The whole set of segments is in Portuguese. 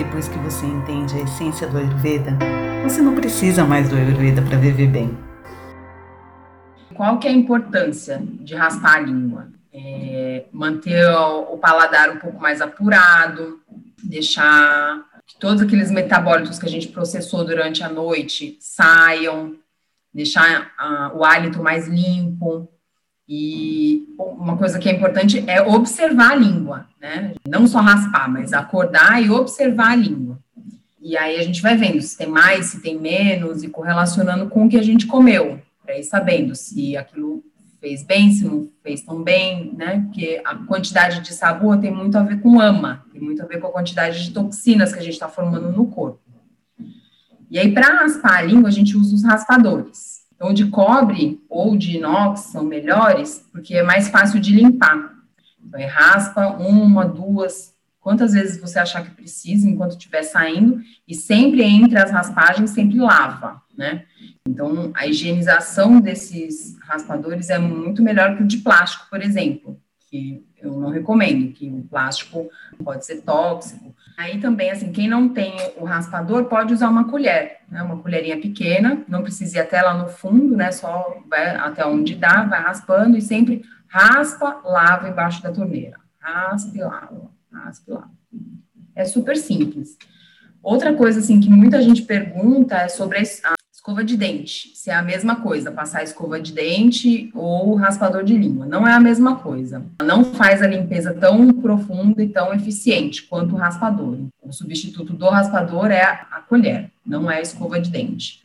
Depois que você entende a essência do Ayurveda, você não precisa mais do Ayurveda para viver bem. Qual que é a importância de raspar a língua? É manter o paladar um pouco mais apurado, deixar que todos aqueles metabólitos que a gente processou durante a noite saiam, deixar uh, o hálito mais limpo. E uma coisa que é importante é observar a língua, né? Não só raspar, mas acordar e observar a língua. E aí a gente vai vendo se tem mais, se tem menos, e correlacionando com o que a gente comeu, para ir sabendo se aquilo fez bem, se não fez tão bem, né? Porque a quantidade de sabor tem muito a ver com ama, tem muito a ver com a quantidade de toxinas que a gente está formando no corpo. E aí, para raspar a língua, a gente usa os raspadores. Então, de cobre ou de inox são melhores, porque é mais fácil de limpar. Então, raspa uma, duas, quantas vezes você achar que precisa enquanto estiver saindo, e sempre entre as raspagens, sempre lava, né? Então, a higienização desses raspadores é muito melhor que o de plástico, por exemplo, que eu não recomendo, que o plástico pode ser tóxico. Aí também, assim, quem não tem o raspador pode usar uma colher, né? Uma colherinha pequena, não precisa ir até lá no fundo, né? Só vai até onde dá, vai raspando e sempre raspa, lava embaixo da torneira. Raspa e lava, raspa e lava. É super simples. Outra coisa, assim, que muita gente pergunta é sobre a Escova de dente, se é a mesma coisa, passar escova de dente ou raspador de língua. Não é a mesma coisa. Não faz a limpeza tão profunda e tão eficiente quanto o raspador. O substituto do raspador é a colher, não é a escova de dente.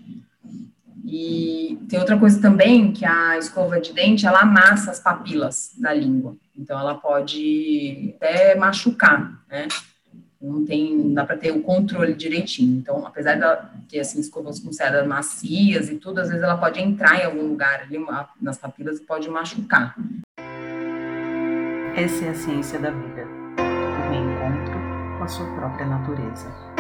E tem outra coisa também, que a escova de dente, ela amassa as papilas da língua. Então, ela pode até machucar, né? Não tem, dá para ter o controle direitinho. Então, apesar de ter assim escovas consideradas macias e tudo, às vezes ela pode entrar em algum lugar ali nas papilas e pode machucar. Essa é a ciência da vida, o reencontro com a sua própria natureza.